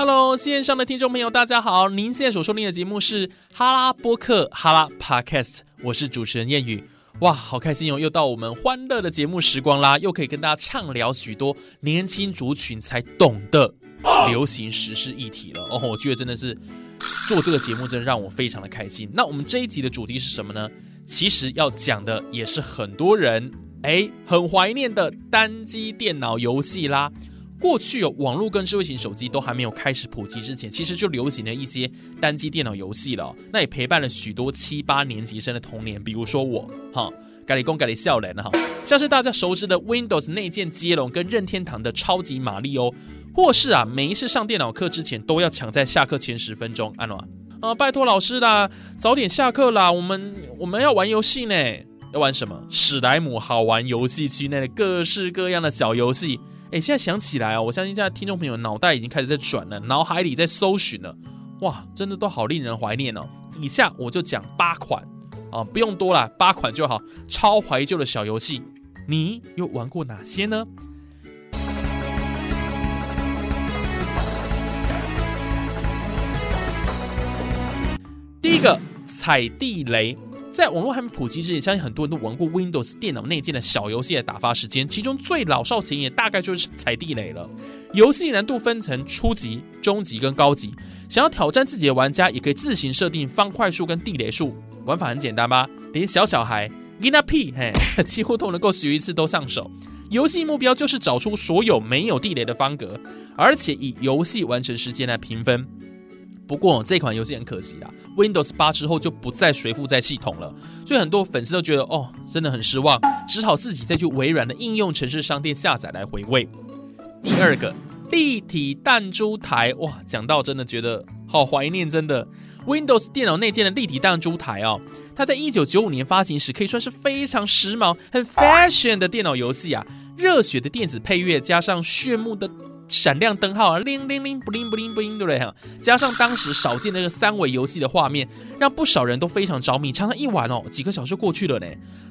！Hello，线上的听众朋友，大家好！您现在所收听的节目是哈拉播客哈拉 Podcast，我是主持人谚语。哇，好开心哦！又到我们欢乐的节目时光啦，又可以跟大家畅聊许多年轻族群才懂的流行时事议题了哦。我觉得真的是做这个节目，真的让我非常的开心。那我们这一集的主题是什么呢？其实要讲的也是很多人哎很怀念的单机电脑游戏啦。过去有网络跟智慧型手机都还没有开始普及之前，其实就流行了一些单机电脑游戏了。那也陪伴了许多七八年级生的童年，比如说我，哈，咖喱公咖喱笑脸哈，像是大家熟知的 Windows 内建接龙跟任天堂的超级玛丽哦，或是啊，每一次上电脑课之前都要抢在下课前十分钟，安诺啊，拜托老师啦，早点下课啦，我们我们要玩游戏呢，要玩什么？史莱姆好玩游戏区内的各式各样的小游戏。哎，现在想起来哦，我相信现在听众朋友脑袋已经开始在转了，脑海里在搜寻了，哇，真的都好令人怀念哦。以下我就讲八款啊，不用多了，八款就好，超怀旧的小游戏，你又玩过哪些呢？第一个，踩地雷。在网络还没普及之前，相信很多人都玩过 Windows 电脑内建的小游戏的打发时间。其中最老少咸宜，大概就是踩地雷了。游戏难度分成初级、中级跟高级。想要挑战自己的玩家，也可以自行设定方块数跟地雷数。玩法很简单吧？连小小孩 Gina P 嘿，几乎都能够学一次都上手。游戏目标就是找出所有没有地雷的方格，而且以游戏完成时间来评分。不过这款游戏很可惜啊，Windows 八之后就不再随附在系统了，所以很多粉丝都觉得哦，真的很失望，只好自己再去微软的应用程式商店下载来回味。第二个立体弹珠台，哇，讲到真的觉得好怀念，真的 Windows 电脑内建的立体弹珠台哦，它在一九九五年发行时可以算是非常时髦、很 fashion 的电脑游戏啊，热血的电子配乐加上炫目的。闪亮灯号啊，铃铃铃，不灵不灵不灵，对不对？加上当时少见那个三维游戏的画面，让不少人都非常着迷，常常一玩哦，几个小时过去了呢。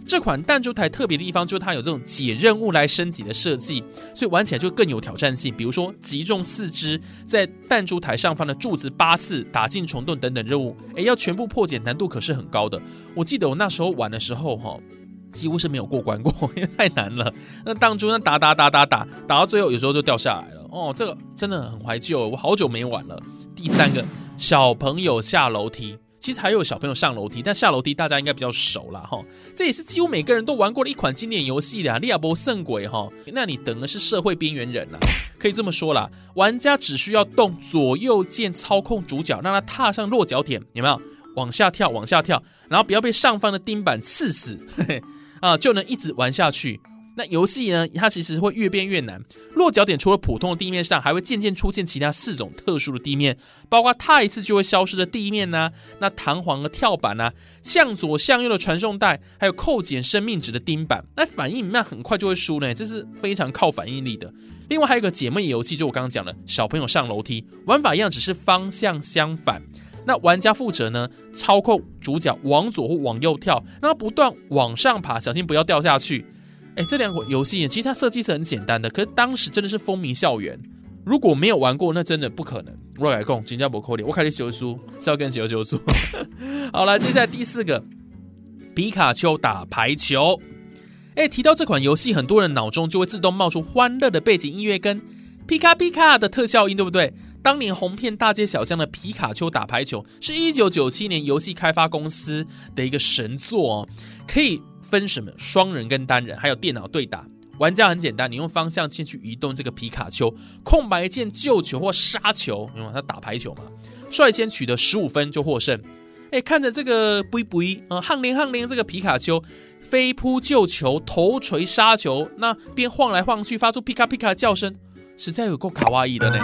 这款弹珠台特别的地方就是它有这种解任务来升级的设计，所以玩起来就更有挑战性。比如说击中四只在弹珠台上方的柱子八次，打进虫洞等等任务，哎，要全部破解难度可是很高的。我记得我那时候玩的时候哈。几乎是没有过关过，因为太难了。那当初那打打打打打打到最后，有时候就掉下来了。哦，这个真的很怀旧，我好久没玩了。第三个，小朋友下楼梯，其实还有小朋友上楼梯，但下楼梯大家应该比较熟了哈。这也是几乎每个人都玩过的一款经典游戏的《利亚波圣鬼》哈。那你等的是社会边缘人啊，可以这么说啦，玩家只需要动左右键操控主角，让他踏上落脚点，有没有？往下跳，往下跳，然后不要被上方的钉板刺死。嘿 嘿啊，就能一直玩下去。那游戏呢？它其实会越变越难。落脚点除了普通的地面上，还会渐渐出现其他四种特殊的地面，包括踏一次就会消失的地面呢，那弹簧的跳板呢，向左向右的传送带，还有扣减生命值的钉板。那反应慢，很快就会输呢，这是非常靠反应力的。另外还有个解闷游戏，就我刚刚讲的，小朋友上楼梯，玩法一样，只是方向相反。那玩家负责呢，操控主角往左或往右跳，让他不断往上爬，小心不要掉下去。哎，这两款游戏其实它设计是很简单的，可是当时真的是风靡校园。如果没有玩过，那真的不可能。我来讲，新加坡扣脸，我开始修书，是要跟修修书。好了，接下来第四个，皮卡丘打排球。哎，提到这款游戏，很多人脑中就会自动冒出欢乐的背景音乐跟皮卡皮卡的特效音，对不对？当年红遍大街小巷的皮卡丘打排球，是一九九七年游戏开发公司的一个神作哦。可以分什么双人跟单人，还有电脑对打。玩家很简单，你用方向键去移动这个皮卡丘，空白键救球或杀球，因为他打排球嘛，率先取得十五分就获胜。哎，看着这个不不啊，汉连汉连这个皮卡丘飞扑救球、头锤杀球，那边晃来晃去，发出皮卡皮卡的叫声。实在有够卡哇伊的呢，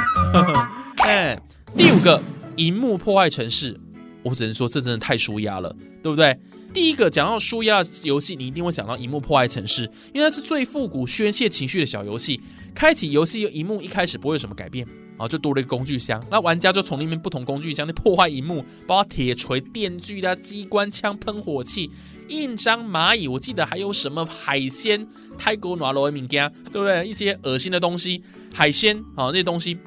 哎，第五个，荧幕破坏城市，我只能说这真的太舒压了，对不对？第一个讲到舒压游戏，你一定会想到《荧幕破坏城市》，因为它是最复古、宣泄情绪的小游戏。开启游戏，荧幕一开始不会有什么改变啊，就多了一个工具箱，那玩家就从里面不同工具箱那破坏荧幕，包括铁锤、电锯的机关枪、喷火器、印章、蚂蚁，我记得还有什么海鲜、泰国拿罗米加，对不对？一些恶心的东西，海鲜啊，那些东西。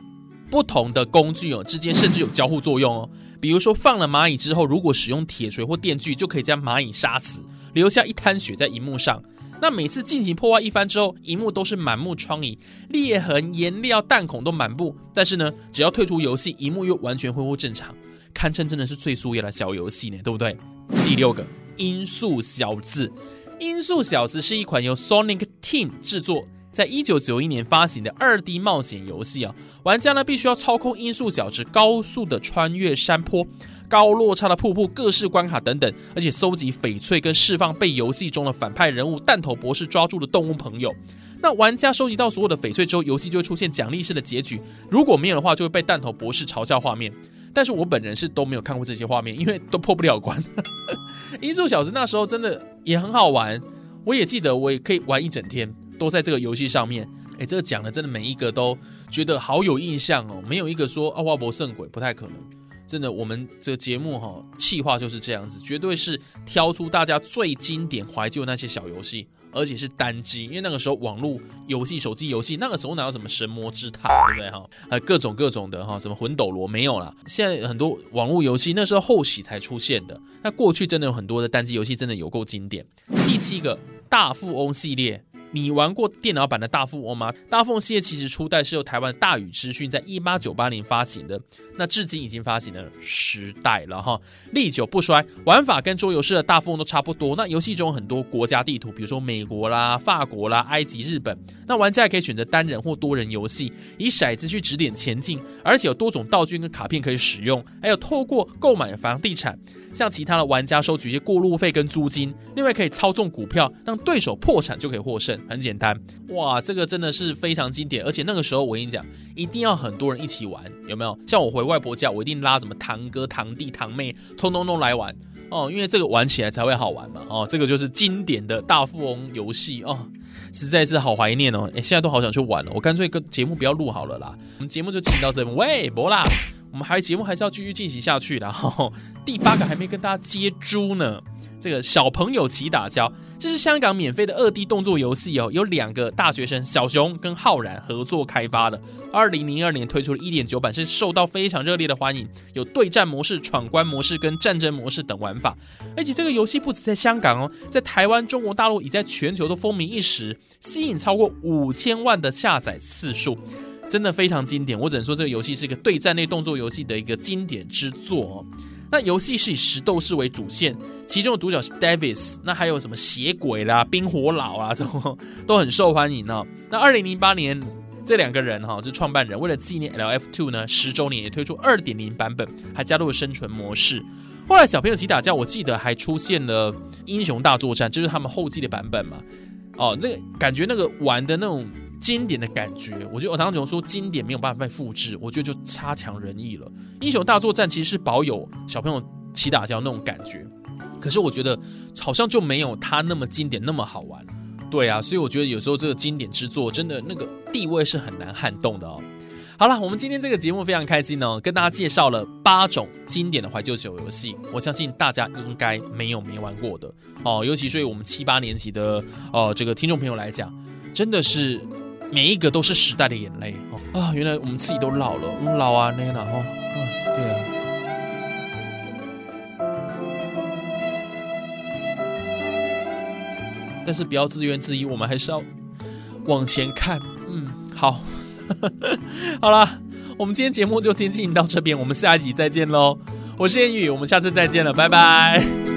不同的工具哦之间甚至有交互作用哦，比如说放了蚂蚁之后，如果使用铁锤或电锯，就可以将蚂蚁杀死，留下一滩血在荧幕上。那每次进行破坏一番之后，荧幕都是满目疮痍、裂痕、颜料、弹孔都满布。但是呢，只要退出游戏，荧幕又完全恢复正常，堪称真的是最素雅的小游戏呢，对不对？第六个，音速小子，音速小子是一款由 Sonic Team 制作。在一九九一年发行的二 D 冒险游戏啊，玩家呢必须要操控音速小子高速的穿越山坡、高落差的瀑布、各式关卡等等，而且搜集翡翠跟释放被游戏中的反派人物弹头博士抓住的动物朋友。那玩家收集到所有的翡翠之后，游戏就会出现奖励式的结局。如果没有的话，就会被弹头博士嘲笑画面。但是我本人是都没有看过这些画面，因为都破不了关。音速小子那时候真的也很好玩，我也记得我也可以玩一整天。都在这个游戏上面，哎，这个讲的真的每一个都觉得好有印象哦，没有一个说啊，花博圣鬼不太可能，真的，我们这个节目哈，气话就是这样子，绝对是挑出大家最经典怀旧那些小游戏，而且是单机，因为那个时候网络游戏、手机游戏，那个时候哪有什么神魔之塔，对不对哈？呃，各种各种的哈，什么魂斗罗没有了，现在很多网络游戏那时候后期才出现的，那过去真的有很多的单机游戏，真的有够经典。第七个大富翁系列。你玩过电脑版的大富翁吗？大富翁系列其实初代是由台湾大宇资讯在一八九八年发行的，那至今已经发行了十代了哈，历久不衰。玩法跟桌游式的大富翁都差不多。那游戏中很多国家地图，比如说美国啦、法国啦、埃及、日本，那玩家也可以选择单人或多人游戏，以骰子去指点前进，而且有多种道具跟卡片可以使用，还有透过购买房地产。像其他的玩家收取一些过路费跟租金，另外可以操纵股票，让对手破产就可以获胜，很简单。哇，这个真的是非常经典，而且那个时候我跟你讲，一定要很多人一起玩，有没有？像我回外婆家，我一定拉什么堂哥、堂弟、堂妹，通通通来玩哦，因为这个玩起来才会好玩嘛。哦，这个就是经典的大富翁游戏哦，实在是好怀念哦。哎，现在都好想去玩了，我干脆跟节目不要录好了啦。我们节目就进行到这边，喂，博啦。我们还节目还是要继续进行下去的，第八个还没跟大家接猪呢。这个小朋友齐打交，这是香港免费的二 D 动作游戏哦，有两个大学生小熊跟浩然合作开发的。二零零二年推出了一点九版，是受到非常热烈的欢迎，有对战模式、闯关模式跟战争模式等玩法。而且这个游戏不止在香港哦，在台湾、中国大陆已在全球都风靡一时，吸引超过五千万的下载次数。真的非常经典，我只能说这个游戏是一个对战类动作游戏的一个经典之作哦。那游戏是以石斗士为主线，其中的独角是 Davis，那还有什么血鬼啦、冰火佬啊，这种都很受欢迎哦。那二零零八年这两个人哈，就创办人为了纪念 LF Two 呢十周年，也推出二点零版本，还加入了生存模式。后来小朋友起打架，我记得还出现了英雄大作战，就是他们后继的版本嘛。哦，这个感觉那个玩的那种。经典的感觉，我觉得我常常说经典没有办法被复制，我觉得就差强人意了。英雄大作战其实是保有小朋友起打架那种感觉，可是我觉得好像就没有它那么经典那么好玩。对啊，所以我觉得有时候这个经典之作真的那个地位是很难撼动的哦。好了，我们今天这个节目非常开心哦，跟大家介绍了八种经典的怀旧酒游戏，我相信大家应该没有没玩过的哦，尤其对我们七八年级的呃这个听众朋友来讲，真的是。每一个都是时代的眼泪哦啊！原来我们自己都老了，我们老啊，那了哦，嗯，对啊。但是不要自怨自艾，我们还是要往前看。嗯，好，好了，我们今天节目就先进行到这边，我们下一集再见喽！我是烟雨，我们下次再见了，拜拜。